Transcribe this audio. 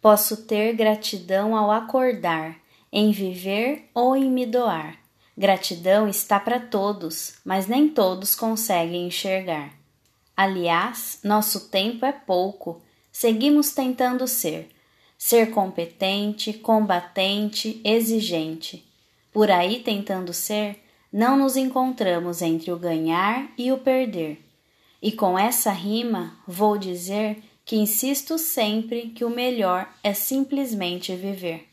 Posso ter gratidão ao acordar, em viver ou em me doar. Gratidão está para todos, mas nem todos conseguem enxergar. Aliás, nosso tempo é pouco, seguimos tentando ser. Ser competente, combatente, exigente. Por aí tentando ser, não nos encontramos entre o ganhar e o perder. E com essa rima vou dizer que insisto sempre que o melhor é simplesmente viver.